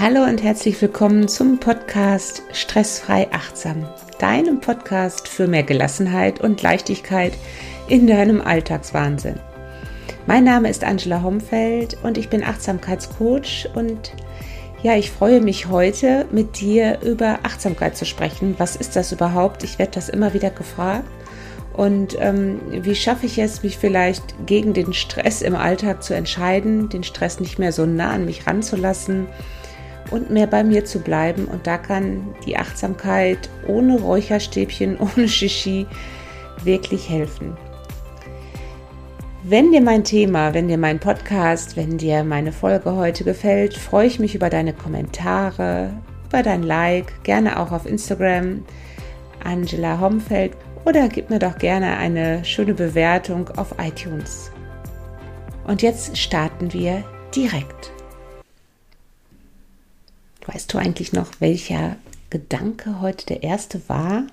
Hallo und herzlich willkommen zum Podcast Stressfrei Achtsam, deinem Podcast für mehr Gelassenheit und Leichtigkeit in deinem Alltagswahnsinn. Mein Name ist Angela Homfeld und ich bin Achtsamkeitscoach und ja, ich freue mich heute mit dir über Achtsamkeit zu sprechen. Was ist das überhaupt? Ich werde das immer wieder gefragt. Und ähm, wie schaffe ich es, mich vielleicht gegen den Stress im Alltag zu entscheiden, den Stress nicht mehr so nah an mich ranzulassen und mehr bei mir zu bleiben. Und da kann die Achtsamkeit ohne Räucherstäbchen, ohne Shishi wirklich helfen. Wenn dir mein Thema, wenn dir mein Podcast, wenn dir meine Folge heute gefällt, freue ich mich über deine Kommentare, über dein Like, gerne auch auf Instagram, Angela Homfeld, oder gib mir doch gerne eine schöne Bewertung auf iTunes. Und jetzt starten wir direkt. Weißt du eigentlich noch, welcher Gedanke heute der erste war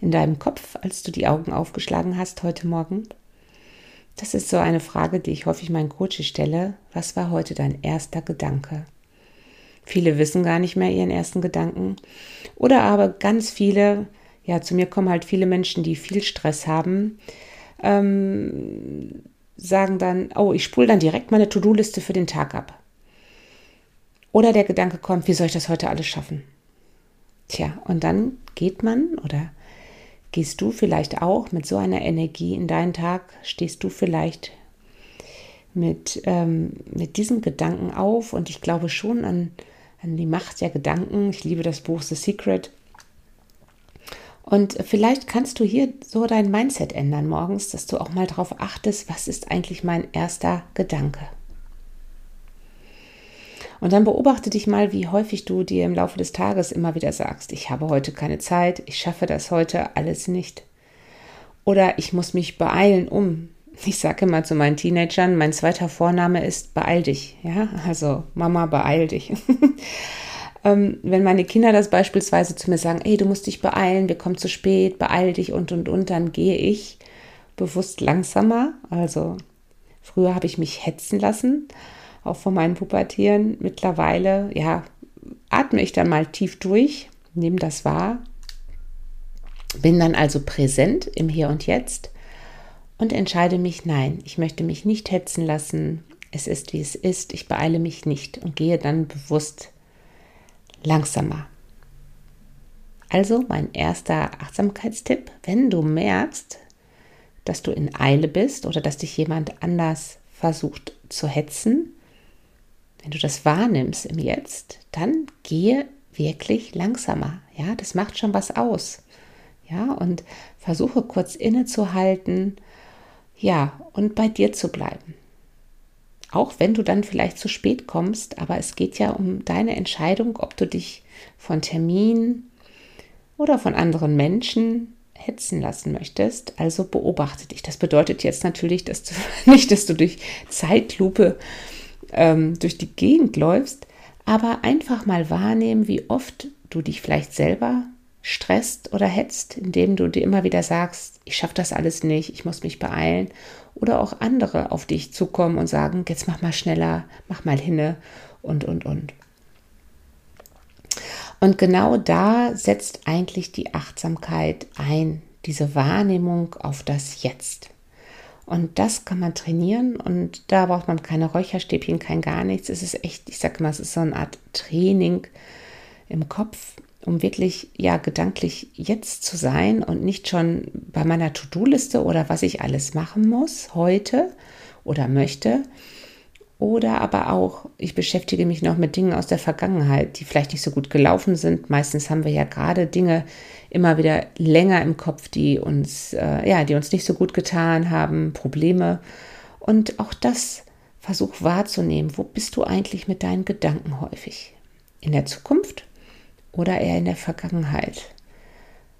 in deinem Kopf, als du die Augen aufgeschlagen hast heute Morgen? Das ist so eine Frage, die ich häufig meinen Coaches stelle. Was war heute dein erster Gedanke? Viele wissen gar nicht mehr ihren ersten Gedanken. Oder aber ganz viele, ja, zu mir kommen halt viele Menschen, die viel Stress haben, ähm, sagen dann, oh, ich spule dann direkt meine To-Do-Liste für den Tag ab. Oder der Gedanke kommt, wie soll ich das heute alles schaffen? Tja, und dann geht man oder gehst du vielleicht auch mit so einer Energie in deinen Tag, stehst du vielleicht mit, ähm, mit diesem Gedanken auf und ich glaube schon an, an die Macht der Gedanken. Ich liebe das Buch The Secret. Und vielleicht kannst du hier so dein Mindset ändern morgens, dass du auch mal darauf achtest, was ist eigentlich mein erster Gedanke. Und dann beobachte dich mal, wie häufig du dir im Laufe des Tages immer wieder sagst, ich habe heute keine Zeit, ich schaffe das heute alles nicht. Oder ich muss mich beeilen, um. Ich sage immer zu meinen Teenagern, mein zweiter Vorname ist beeil dich. Ja, also Mama, beeil dich. ähm, wenn meine Kinder das beispielsweise zu mir sagen, ey, du musst dich beeilen, wir kommen zu spät, beeil dich und und und, dann gehe ich bewusst langsamer. Also früher habe ich mich hetzen lassen auch von meinen Pubertieren. Mittlerweile, ja, atme ich dann mal tief durch, nehme das wahr, bin dann also präsent im Hier und Jetzt und entscheide mich, nein, ich möchte mich nicht hetzen lassen, es ist wie es ist, ich beeile mich nicht und gehe dann bewusst langsamer. Also mein erster Achtsamkeitstipp, wenn du merkst, dass du in Eile bist oder dass dich jemand anders versucht zu hetzen, wenn du das wahrnimmst im Jetzt, dann gehe wirklich langsamer. Ja, das macht schon was aus. Ja, und versuche kurz innezuhalten. Ja, und bei dir zu bleiben. Auch wenn du dann vielleicht zu spät kommst, aber es geht ja um deine Entscheidung, ob du dich von Terminen oder von anderen Menschen hetzen lassen möchtest. Also beobachte dich. Das bedeutet jetzt natürlich, dass du nicht, dass du durch Zeitlupe ähm, durch die Gegend läufst, aber einfach mal wahrnehmen, wie oft du dich vielleicht selber stresst oder hetzt, indem du dir immer wieder sagst, ich schaffe das alles nicht, ich muss mich beeilen. Oder auch andere auf dich zukommen und sagen, jetzt mach mal schneller, mach mal hinne und, und, und. Und genau da setzt eigentlich die Achtsamkeit ein, diese Wahrnehmung auf das Jetzt. Und das kann man trainieren und da braucht man keine Räucherstäbchen, kein gar nichts. Es ist echt, ich sage mal, es ist so eine Art Training im Kopf, um wirklich ja gedanklich jetzt zu sein und nicht schon bei meiner To-Do-Liste oder was ich alles machen muss heute oder möchte. Oder aber auch, ich beschäftige mich noch mit Dingen aus der Vergangenheit, die vielleicht nicht so gut gelaufen sind. Meistens haben wir ja gerade Dinge immer wieder länger im Kopf, die uns, äh, ja, die uns nicht so gut getan haben, Probleme. Und auch das versuch wahrzunehmen. Wo bist du eigentlich mit deinen Gedanken häufig? In der Zukunft oder eher in der Vergangenheit?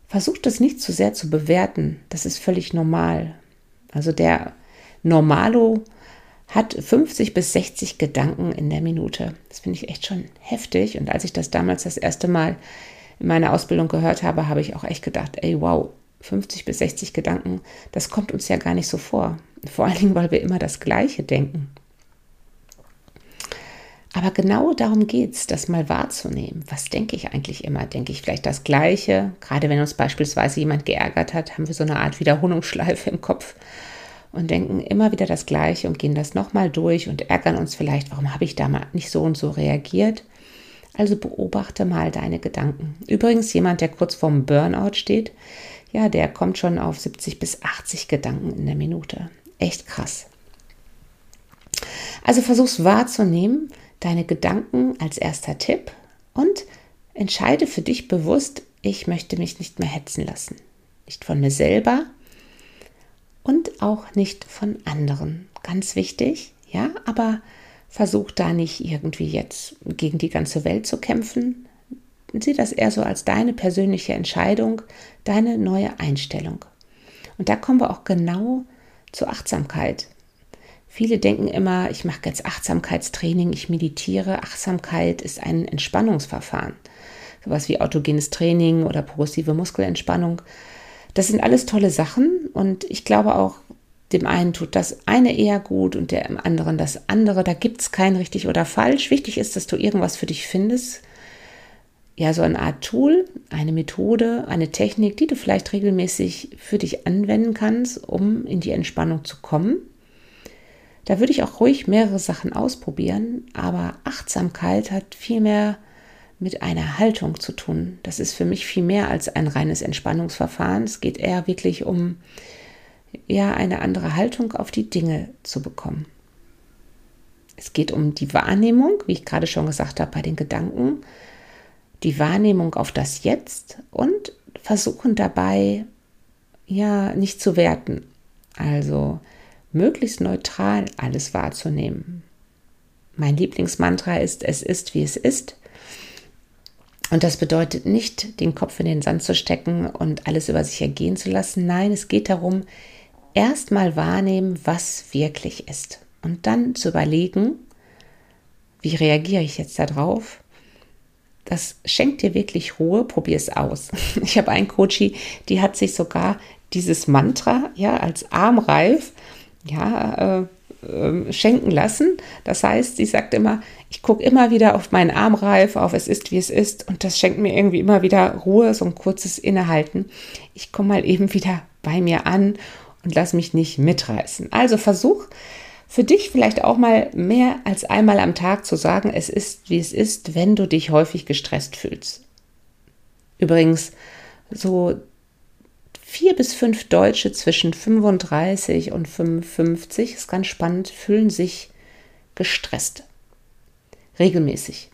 Versuch das nicht zu sehr zu bewerten. Das ist völlig normal. Also der Normalo hat 50 bis 60 Gedanken in der Minute. Das finde ich echt schon heftig. Und als ich das damals das erste Mal in meiner Ausbildung gehört habe, habe ich auch echt gedacht, ey, wow, 50 bis 60 Gedanken, das kommt uns ja gar nicht so vor. Vor allen Dingen, weil wir immer das Gleiche denken. Aber genau darum geht es, das mal wahrzunehmen. Was denke ich eigentlich immer? Denke ich vielleicht das Gleiche? Gerade wenn uns beispielsweise jemand geärgert hat, haben wir so eine Art Wiederholungsschleife im Kopf und denken immer wieder das Gleiche und gehen das nochmal durch und ärgern uns vielleicht, warum habe ich da mal nicht so und so reagiert? Also beobachte mal deine Gedanken. Übrigens, jemand, der kurz vorm Burnout steht, ja, der kommt schon auf 70 bis 80 Gedanken in der Minute. Echt krass. Also versuch's wahrzunehmen, deine Gedanken als erster Tipp und entscheide für dich bewusst, ich möchte mich nicht mehr hetzen lassen. Nicht von mir selber und auch nicht von anderen. Ganz wichtig, ja, aber versuch da nicht irgendwie jetzt gegen die ganze Welt zu kämpfen. Sieh das eher so als deine persönliche Entscheidung, deine neue Einstellung. Und da kommen wir auch genau zur Achtsamkeit. Viele denken immer, ich mache jetzt Achtsamkeitstraining, ich meditiere. Achtsamkeit ist ein Entspannungsverfahren. Sowas wie autogenes Training oder progressive Muskelentspannung. Das sind alles tolle Sachen und ich glaube auch, dem einen tut das eine eher gut und dem anderen das andere. Da gibt es kein richtig oder falsch. Wichtig ist, dass du irgendwas für dich findest. Ja, so eine Art Tool, eine Methode, eine Technik, die du vielleicht regelmäßig für dich anwenden kannst, um in die Entspannung zu kommen. Da würde ich auch ruhig mehrere Sachen ausprobieren, aber Achtsamkeit hat viel mehr mit einer Haltung zu tun. Das ist für mich viel mehr als ein reines Entspannungsverfahren. Es geht eher wirklich um ja eine andere Haltung auf die Dinge zu bekommen. Es geht um die Wahrnehmung, wie ich gerade schon gesagt habe, bei den Gedanken, die Wahrnehmung auf das Jetzt und versuchen dabei ja nicht zu werten. Also möglichst neutral alles wahrzunehmen. Mein Lieblingsmantra ist, es ist, wie es ist. Und das bedeutet nicht, den Kopf in den Sand zu stecken und alles über sich ergehen zu lassen. Nein, es geht darum, erstmal wahrnehmen, was wirklich ist. Und dann zu überlegen, wie reagiere ich jetzt darauf? Das schenkt dir wirklich Ruhe, probier es aus. Ich habe einen Coachie, die hat sich sogar dieses Mantra ja als Armreif ja, äh, äh, schenken lassen. Das heißt, sie sagt immer, ich gucke immer wieder auf meinen Armreif, auf es ist, wie es ist. Und das schenkt mir irgendwie immer wieder Ruhe, so ein kurzes Innehalten. Ich komme mal eben wieder bei mir an und lass mich nicht mitreißen. Also versuch für dich vielleicht auch mal mehr als einmal am Tag zu sagen, es ist, wie es ist, wenn du dich häufig gestresst fühlst. Übrigens, so vier bis fünf Deutsche zwischen 35 und 55, ist ganz spannend, fühlen sich gestresst. Regelmäßig.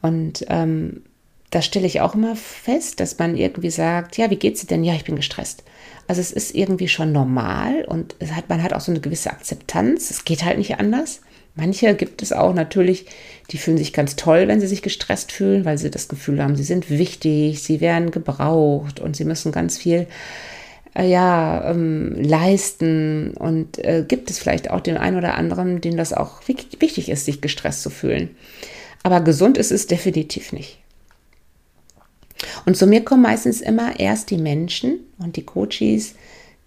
Und ähm, da stelle ich auch immer fest, dass man irgendwie sagt, ja, wie geht's dir denn? Ja, ich bin gestresst. Also es ist irgendwie schon normal und hat, man hat auch so eine gewisse Akzeptanz. Es geht halt nicht anders. Manche gibt es auch natürlich, die fühlen sich ganz toll, wenn sie sich gestresst fühlen, weil sie das Gefühl haben, sie sind wichtig, sie werden gebraucht und sie müssen ganz viel äh, ja, ähm, leisten. Und äh, gibt es vielleicht auch den einen oder anderen, dem das auch wichtig ist, sich gestresst zu fühlen. Aber gesund ist es definitiv nicht. Und zu mir kommen meistens immer erst die Menschen und die Coaches,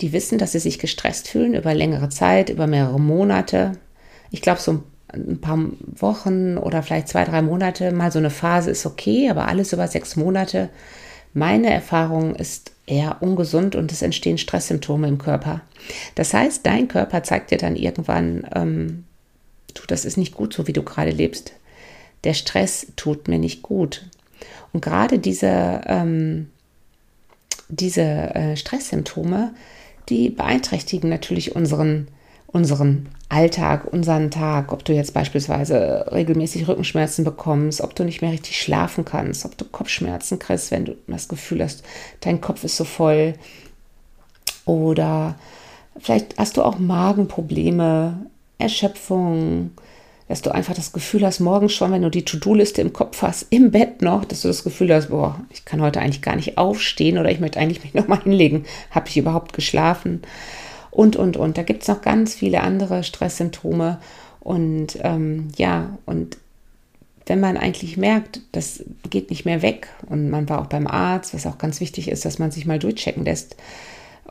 die wissen, dass sie sich gestresst fühlen über längere Zeit, über mehrere Monate, ich glaube, so ein paar Wochen oder vielleicht zwei, drei Monate, mal so eine Phase ist okay, aber alles über sechs Monate. Meine Erfahrung ist eher ungesund und es entstehen Stresssymptome im Körper. Das heißt, dein Körper zeigt dir dann irgendwann, ähm, du, das ist nicht gut so, wie du gerade lebst. Der Stress tut mir nicht gut. Und gerade diese, ähm, diese äh, Stresssymptome, die beeinträchtigen natürlich unseren unseren Alltag, unseren Tag, ob du jetzt beispielsweise regelmäßig Rückenschmerzen bekommst, ob du nicht mehr richtig schlafen kannst, ob du Kopfschmerzen kriegst, wenn du das Gefühl hast, dein Kopf ist so voll. Oder vielleicht hast du auch Magenprobleme, Erschöpfung, dass du einfach das Gefühl hast, morgens schon, wenn du die To-Do-Liste im Kopf hast, im Bett noch, dass du das Gefühl hast, boah, ich kann heute eigentlich gar nicht aufstehen oder ich möchte eigentlich mich nochmal hinlegen. Habe ich überhaupt geschlafen? und, und, und. Da gibt es noch ganz viele andere Stresssymptome. Und ähm, ja, und wenn man eigentlich merkt, das geht nicht mehr weg und man war auch beim Arzt, was auch ganz wichtig ist, dass man sich mal durchchecken lässt,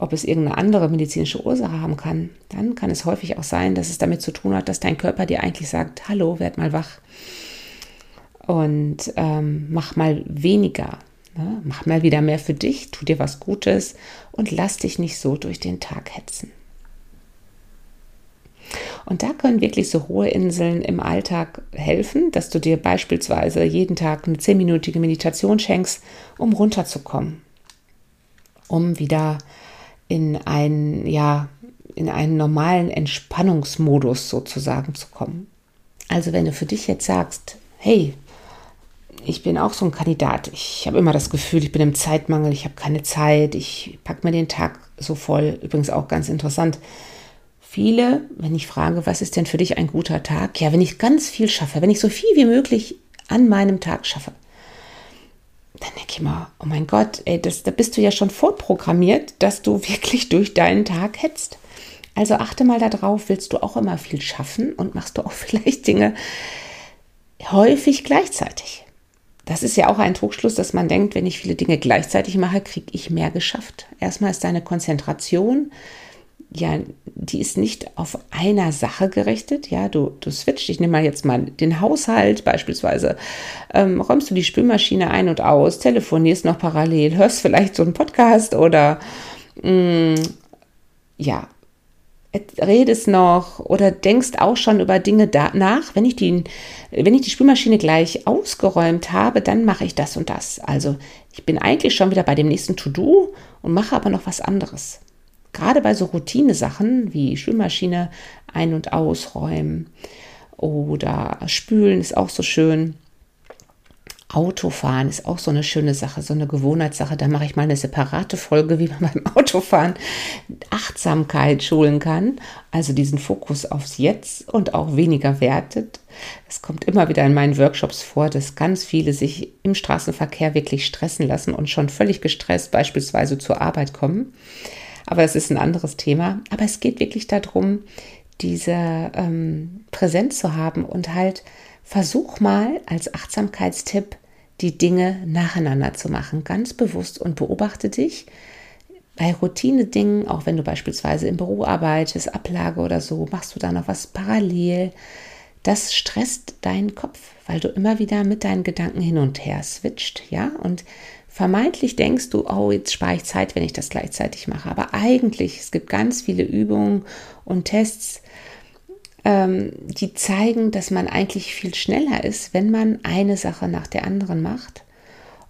ob es irgendeine andere medizinische Ursache haben kann, dann kann es häufig auch sein, dass es damit zu tun hat, dass dein Körper dir eigentlich sagt, hallo, werd mal wach und ähm, mach mal weniger, ne? mach mal wieder mehr für dich, tu dir was Gutes und lass dich nicht so durch den Tag hetzen. Und da können wirklich so hohe Inseln im Alltag helfen, dass du dir beispielsweise jeden Tag eine zehnminütige Meditation schenkst, um runterzukommen, um wieder in einen, ja, in einen normalen Entspannungsmodus sozusagen zu kommen. Also wenn du für dich jetzt sagst, hey, ich bin auch so ein Kandidat. Ich habe immer das Gefühl, ich bin im Zeitmangel, ich habe keine Zeit, ich packe mir den Tag so voll. Übrigens auch ganz interessant. Viele, wenn ich frage, was ist denn für dich ein guter Tag? Ja, wenn ich ganz viel schaffe, wenn ich so viel wie möglich an meinem Tag schaffe, dann denke ich mal, oh mein Gott, ey, das, da bist du ja schon vorprogrammiert, dass du wirklich durch deinen Tag hetzt. Also achte mal darauf, willst du auch immer viel schaffen und machst du auch vielleicht Dinge häufig gleichzeitig. Das ist ja auch ein Trugschluss, dass man denkt, wenn ich viele Dinge gleichzeitig mache, kriege ich mehr geschafft. Erstmal ist deine Konzentration ja, die ist nicht auf einer Sache gerichtet. Ja, du, du switcht. Ich nehme mal jetzt mal den Haushalt beispielsweise. Ähm, räumst du die Spülmaschine ein und aus, telefonierst noch parallel, hörst vielleicht so einen Podcast oder mh, mm, ja, redest noch oder denkst auch schon über Dinge nach. Wenn ich die, wenn ich die Spülmaschine gleich ausgeräumt habe, dann mache ich das und das. Also ich bin eigentlich schon wieder bei dem nächsten To-Do und mache aber noch was anderes. Gerade bei so Routine-Sachen wie Spülmaschine ein- und ausräumen oder spülen ist auch so schön. Autofahren ist auch so eine schöne Sache, so eine Gewohnheitssache. Da mache ich mal eine separate Folge, wie man beim Autofahren Achtsamkeit schulen kann. Also diesen Fokus aufs Jetzt und auch weniger wertet. Es kommt immer wieder in meinen Workshops vor, dass ganz viele sich im Straßenverkehr wirklich stressen lassen und schon völlig gestresst beispielsweise zur Arbeit kommen aber es ist ein anderes Thema. Aber es geht wirklich darum, diese ähm, Präsenz zu haben und halt versuch mal als Achtsamkeitstipp die Dinge nacheinander zu machen, ganz bewusst und beobachte dich bei Routine-Dingen, auch wenn du beispielsweise im Büro arbeitest, Ablage oder so, machst du da noch was parallel. Das stresst deinen Kopf, weil du immer wieder mit deinen Gedanken hin und her switcht, ja, und Vermeintlich denkst du, oh, jetzt spare ich Zeit, wenn ich das gleichzeitig mache. Aber eigentlich, es gibt ganz viele Übungen und Tests, ähm, die zeigen, dass man eigentlich viel schneller ist, wenn man eine Sache nach der anderen macht.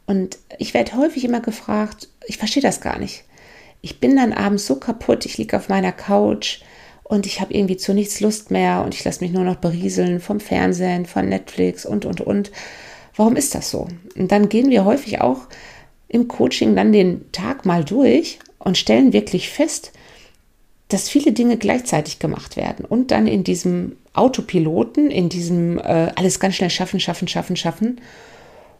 Und ich werde häufig immer gefragt, ich verstehe das gar nicht. Ich bin dann abends so kaputt, ich liege auf meiner Couch und ich habe irgendwie zu nichts Lust mehr und ich lasse mich nur noch berieseln vom Fernsehen, von Netflix und, und, und. Warum ist das so? Und dann gehen wir häufig auch im Coaching dann den Tag mal durch und stellen wirklich fest, dass viele Dinge gleichzeitig gemacht werden und dann in diesem Autopiloten, in diesem äh, alles ganz schnell schaffen, schaffen, schaffen, schaffen.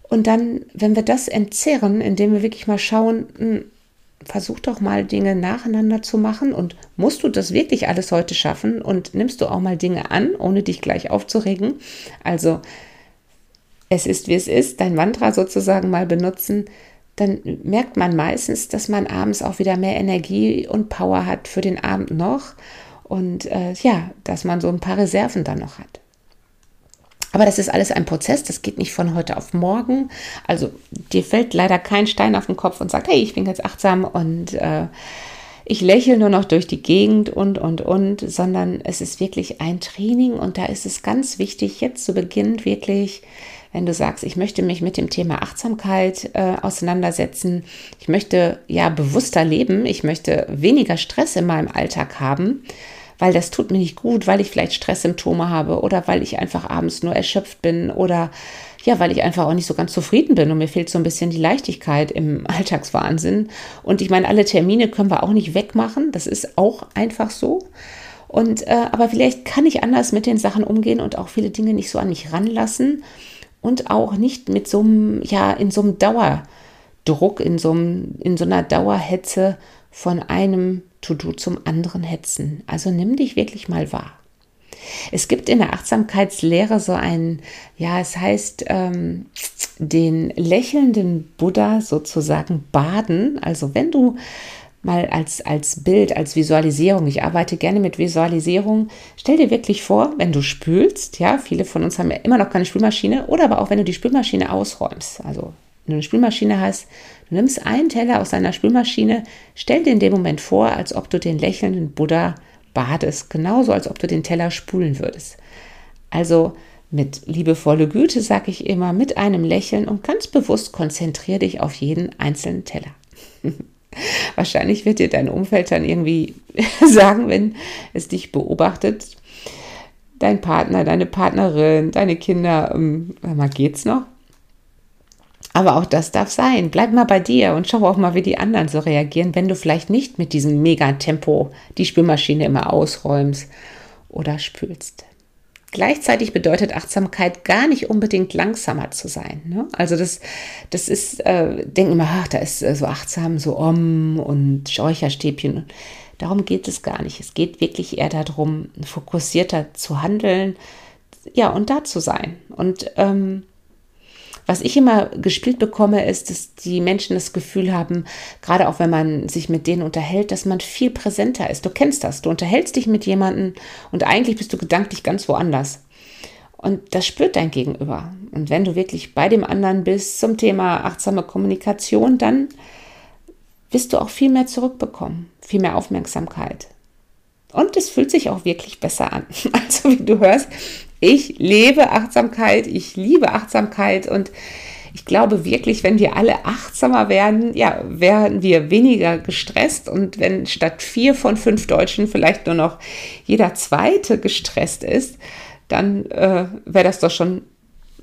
Und dann, wenn wir das entzehren, indem wir wirklich mal schauen, mh, hm, versuch doch mal Dinge nacheinander zu machen und musst du das wirklich alles heute schaffen und nimmst du auch mal Dinge an, ohne dich gleich aufzuregen. Also es ist, wie es ist, dein Mantra sozusagen mal benutzen, dann merkt man meistens, dass man abends auch wieder mehr Energie und Power hat für den Abend noch und äh, ja, dass man so ein paar Reserven dann noch hat. Aber das ist alles ein Prozess, das geht nicht von heute auf morgen. Also dir fällt leider kein Stein auf den Kopf und sagt, hey, ich bin ganz achtsam und äh, ich lächle nur noch durch die Gegend und, und, und, sondern es ist wirklich ein Training und da ist es ganz wichtig, jetzt zu Beginn wirklich wenn du sagst, ich möchte mich mit dem Thema Achtsamkeit äh, auseinandersetzen, ich möchte ja bewusster leben, ich möchte weniger Stress in meinem Alltag haben, weil das tut mir nicht gut, weil ich vielleicht Stresssymptome habe oder weil ich einfach abends nur erschöpft bin oder ja, weil ich einfach auch nicht so ganz zufrieden bin und mir fehlt so ein bisschen die Leichtigkeit im Alltagswahnsinn. Und ich meine, alle Termine können wir auch nicht wegmachen, das ist auch einfach so. Und äh, aber vielleicht kann ich anders mit den Sachen umgehen und auch viele Dinge nicht so an mich ranlassen und auch nicht mit so einem, ja, in so einem Dauerdruck, in so, einem, in so einer Dauerhetze von einem To-Do zum anderen hetzen. Also nimm dich wirklich mal wahr. Es gibt in der Achtsamkeitslehre so ein, ja, es heißt, ähm, den lächelnden Buddha sozusagen baden. Also wenn du mal als, als Bild, als Visualisierung. Ich arbeite gerne mit Visualisierung. Stell dir wirklich vor, wenn du spülst, ja, viele von uns haben ja immer noch keine Spülmaschine, oder aber auch wenn du die Spülmaschine ausräumst. Also, wenn du eine Spülmaschine hast, du nimmst einen Teller aus deiner Spülmaschine, stell dir in dem Moment vor, als ob du den lächelnden Buddha badest, genauso als ob du den Teller spulen würdest. Also, mit liebevolle Güte, sage ich immer, mit einem Lächeln und ganz bewusst konzentriere dich auf jeden einzelnen Teller. Wahrscheinlich wird dir dein Umfeld dann irgendwie sagen, wenn es dich beobachtet, dein Partner, deine Partnerin, deine Kinder, ähm, mal geht's noch? Aber auch das darf sein. Bleib mal bei dir und schau auch mal, wie die anderen so reagieren, wenn du vielleicht nicht mit diesem Megatempo die Spülmaschine immer ausräumst oder spülst. Gleichzeitig bedeutet Achtsamkeit gar nicht unbedingt langsamer zu sein. Ne? Also das, das ist, äh, denken immer, ach, da ist äh, so achtsam, so Om und Räucherstäbchen. Darum geht es gar nicht. Es geht wirklich eher darum, fokussierter zu handeln, ja, und da zu sein. Und ähm, was ich immer gespielt bekomme, ist, dass die Menschen das Gefühl haben, gerade auch wenn man sich mit denen unterhält, dass man viel präsenter ist. Du kennst das. Du unterhältst dich mit jemandem und eigentlich bist du gedanklich ganz woanders. Und das spürt dein Gegenüber. Und wenn du wirklich bei dem anderen bist zum Thema achtsame Kommunikation, dann wirst du auch viel mehr zurückbekommen, viel mehr Aufmerksamkeit. Und es fühlt sich auch wirklich besser an. Also wie du hörst, ich lebe Achtsamkeit, ich liebe Achtsamkeit und ich glaube wirklich, wenn wir alle achtsamer werden, ja, werden wir weniger gestresst und wenn statt vier von fünf Deutschen vielleicht nur noch jeder zweite gestresst ist, dann äh, wäre das doch schon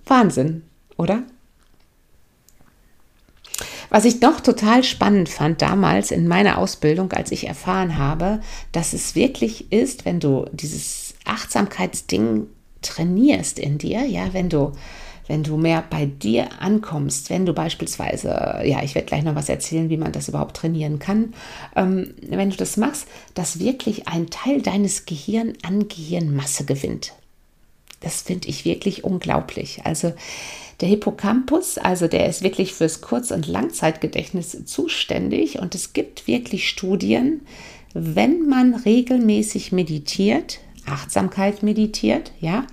Wahnsinn, oder? Was ich noch total spannend fand damals in meiner Ausbildung, als ich erfahren habe, dass es wirklich ist, wenn du dieses Achtsamkeitsding trainierst in dir, ja, wenn du wenn du mehr bei dir ankommst, wenn du beispielsweise, ja, ich werde gleich noch was erzählen, wie man das überhaupt trainieren kann, ähm, wenn du das machst, dass wirklich ein Teil deines Gehirn an Gehirnmasse gewinnt. Das finde ich wirklich unglaublich. Also der Hippocampus, also der ist wirklich fürs Kurz- und Langzeitgedächtnis zuständig und es gibt wirklich Studien, wenn man regelmäßig meditiert, Achtsamkeit meditiert, ja,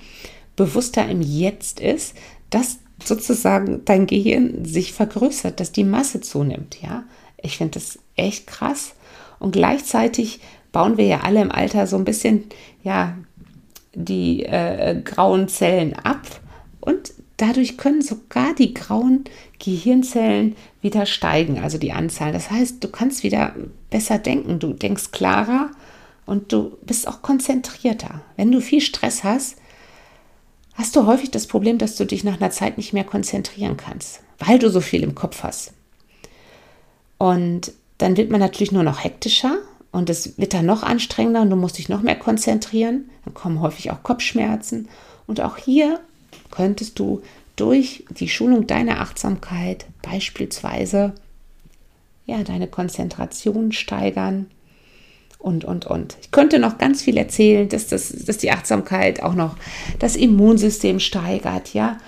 bewusster im Jetzt ist, dass sozusagen dein Gehirn sich vergrößert, dass die Masse zunimmt, ja. Ich finde das echt krass und gleichzeitig bauen wir ja alle im Alter so ein bisschen, ja, die äh, grauen Zellen ab und dadurch können sogar die grauen Gehirnzellen wieder steigen, also die Anzahl. Das heißt, du kannst wieder besser denken, du denkst klarer und du bist auch konzentrierter. Wenn du viel Stress hast, hast du häufig das Problem, dass du dich nach einer Zeit nicht mehr konzentrieren kannst, weil du so viel im Kopf hast. Und dann wird man natürlich nur noch hektischer und es wird dann noch anstrengender und du musst dich noch mehr konzentrieren. Dann kommen häufig auch Kopfschmerzen. Und auch hier könntest du durch die Schulung deiner Achtsamkeit beispielsweise ja, deine Konzentration steigern, und, und, und. Ich könnte noch ganz viel erzählen, dass, das, dass die Achtsamkeit auch noch das Immunsystem steigert, ja.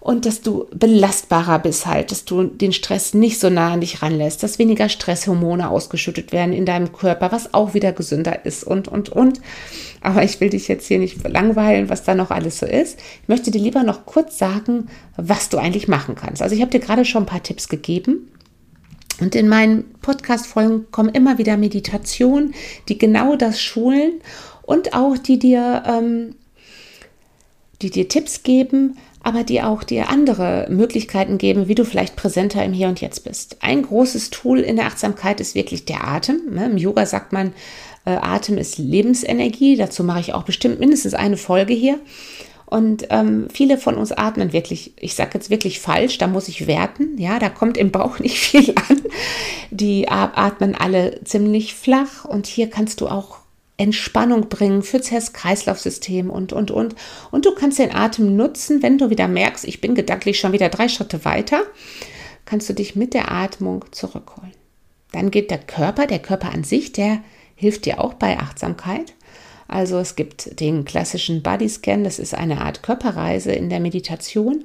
Und dass du belastbarer bist halt, dass du den Stress nicht so nah an dich ranlässt, dass weniger Stresshormone ausgeschüttet werden in deinem Körper, was auch wieder gesünder ist und, und, und. Aber ich will dich jetzt hier nicht langweilen, was da noch alles so ist. Ich möchte dir lieber noch kurz sagen, was du eigentlich machen kannst. Also ich habe dir gerade schon ein paar Tipps gegeben. Und in meinen Podcast-Folgen kommen immer wieder Meditationen, die genau das schulen und auch die dir, ähm, die dir Tipps geben, aber die auch dir andere Möglichkeiten geben, wie du vielleicht präsenter im Hier und Jetzt bist. Ein großes Tool in der Achtsamkeit ist wirklich der Atem. Ne? Im Yoga sagt man, äh, Atem ist Lebensenergie. Dazu mache ich auch bestimmt mindestens eine Folge hier. Und ähm, viele von uns atmen wirklich, ich sage jetzt wirklich falsch, da muss ich werten, ja, da kommt im Bauch nicht viel an. Die atmen alle ziemlich flach und hier kannst du auch Entspannung bringen für das Herz-Kreislauf-System und, und, und. Und du kannst den Atem nutzen, wenn du wieder merkst, ich bin gedanklich schon wieder drei Schritte weiter, kannst du dich mit der Atmung zurückholen. Dann geht der Körper, der Körper an sich, der hilft dir auch bei Achtsamkeit. Also es gibt den klassischen Bodyscan, das ist eine Art Körperreise in der Meditation.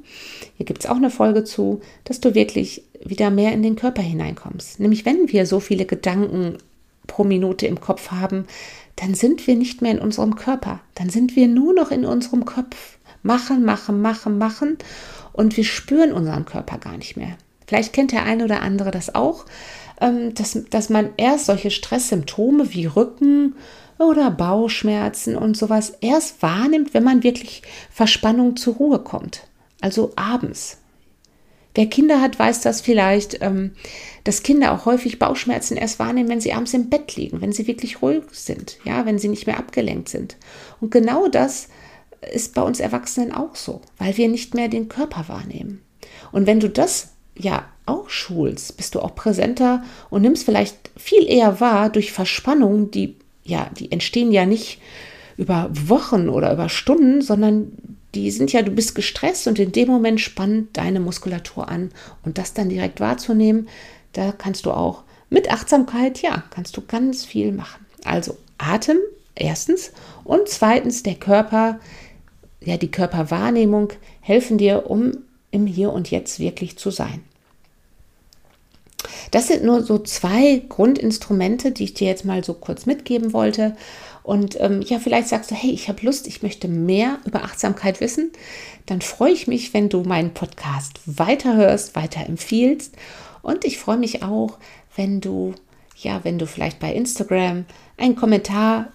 Hier gibt es auch eine Folge zu, dass du wirklich wieder mehr in den Körper hineinkommst. Nämlich wenn wir so viele Gedanken pro Minute im Kopf haben, dann sind wir nicht mehr in unserem Körper. Dann sind wir nur noch in unserem Kopf. Machen, machen, machen, machen. Und wir spüren unseren Körper gar nicht mehr. Vielleicht kennt der eine oder andere das auch, ähm, dass, dass man erst solche Stresssymptome wie Rücken oder Bauchschmerzen und sowas erst wahrnimmt, wenn man wirklich Verspannung zur Ruhe kommt. Also abends. Wer Kinder hat, weiß das vielleicht, ähm, dass Kinder auch häufig Bauchschmerzen erst wahrnehmen, wenn sie abends im Bett liegen, wenn sie wirklich ruhig sind, ja, wenn sie nicht mehr abgelenkt sind. Und genau das ist bei uns Erwachsenen auch so, weil wir nicht mehr den Körper wahrnehmen. Und wenn du das ja auch schulst, bist du auch präsenter und nimmst vielleicht viel eher wahr durch Verspannungen, die ja, die entstehen ja nicht über Wochen oder über Stunden, sondern die sind ja, du bist gestresst und in dem Moment spannt deine Muskulatur an. Und das dann direkt wahrzunehmen, da kannst du auch mit Achtsamkeit, ja, kannst du ganz viel machen. Also Atem erstens und zweitens der Körper, ja, die Körperwahrnehmung helfen dir, um im Hier und Jetzt wirklich zu sein. Das sind nur so zwei Grundinstrumente, die ich dir jetzt mal so kurz mitgeben wollte. Und ähm, ja, vielleicht sagst du, hey, ich habe Lust, ich möchte mehr über Achtsamkeit wissen. Dann freue ich mich, wenn du meinen Podcast weiterhörst, weiterempfiehlst. Und ich freue mich auch, wenn du, ja, wenn du vielleicht bei Instagram einen Kommentar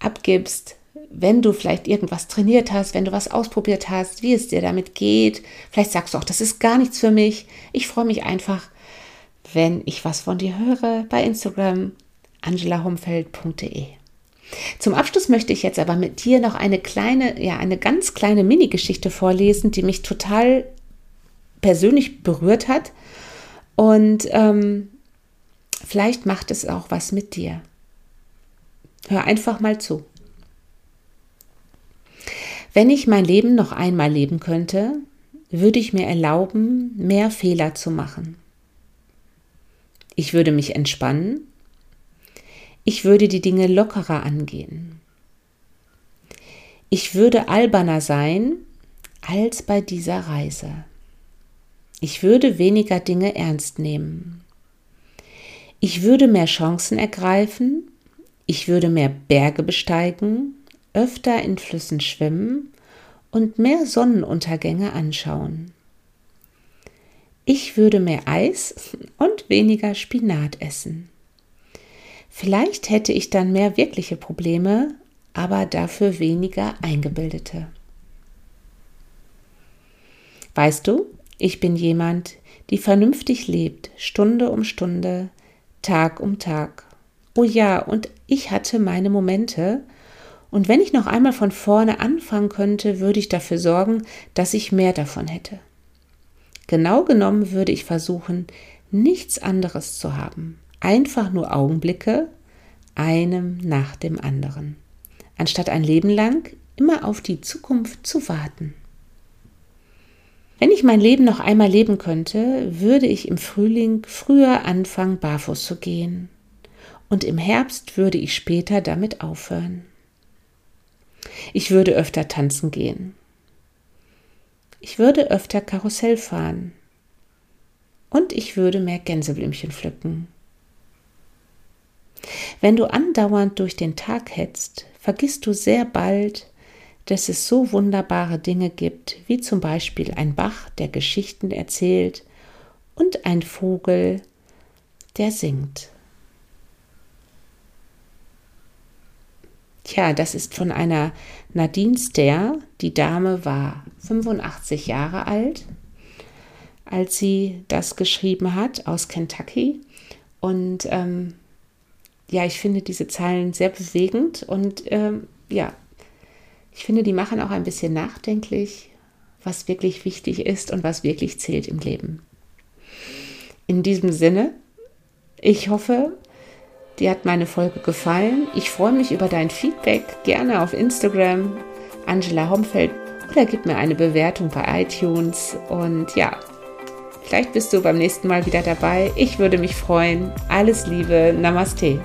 abgibst, wenn du vielleicht irgendwas trainiert hast, wenn du was ausprobiert hast, wie es dir damit geht. Vielleicht sagst du auch, das ist gar nichts für mich. Ich freue mich einfach, wenn ich was von dir höre bei Instagram angelahomfeld.de. Zum Abschluss möchte ich jetzt aber mit dir noch eine kleine, ja, eine ganz kleine Mini-Geschichte vorlesen, die mich total persönlich berührt hat. Und ähm, vielleicht macht es auch was mit dir. Hör einfach mal zu. Wenn ich mein Leben noch einmal leben könnte, würde ich mir erlauben, mehr Fehler zu machen. Ich würde mich entspannen ich würde die Dinge lockerer angehen. Ich würde alberner sein als bei dieser Reise. Ich würde weniger Dinge ernst nehmen. Ich würde mehr Chancen ergreifen. Ich würde mehr Berge besteigen, öfter in Flüssen schwimmen und mehr Sonnenuntergänge anschauen. Ich würde mehr Eis und weniger Spinat essen. Vielleicht hätte ich dann mehr wirkliche Probleme, aber dafür weniger eingebildete. Weißt du, ich bin jemand, die vernünftig lebt, Stunde um Stunde, Tag um Tag. Oh ja, und ich hatte meine Momente, und wenn ich noch einmal von vorne anfangen könnte, würde ich dafür sorgen, dass ich mehr davon hätte. Genau genommen würde ich versuchen, nichts anderes zu haben einfach nur Augenblicke, einem nach dem anderen, anstatt ein Leben lang immer auf die Zukunft zu warten. Wenn ich mein Leben noch einmal leben könnte, würde ich im Frühling früher anfangen, barfuß zu gehen. Und im Herbst würde ich später damit aufhören. Ich würde öfter tanzen gehen. Ich würde öfter Karussell fahren. Und ich würde mehr Gänseblümchen pflücken. Wenn du andauernd durch den Tag hetzt, vergisst du sehr bald, dass es so wunderbare Dinge gibt, wie zum Beispiel ein Bach, der Geschichten erzählt, und ein Vogel, der singt. Tja, das ist von einer Nadine Stair. Die Dame war 85 Jahre alt, als sie das geschrieben hat aus Kentucky. Und ähm, ja, ich finde diese Zeilen sehr bewegend und ähm, ja, ich finde, die machen auch ein bisschen nachdenklich, was wirklich wichtig ist und was wirklich zählt im Leben. In diesem Sinne, ich hoffe, dir hat meine Folge gefallen. Ich freue mich über dein Feedback, gerne auf Instagram, Angela Homfeld, oder gib mir eine Bewertung bei iTunes. Und ja, vielleicht bist du beim nächsten Mal wieder dabei. Ich würde mich freuen. Alles Liebe, Namaste.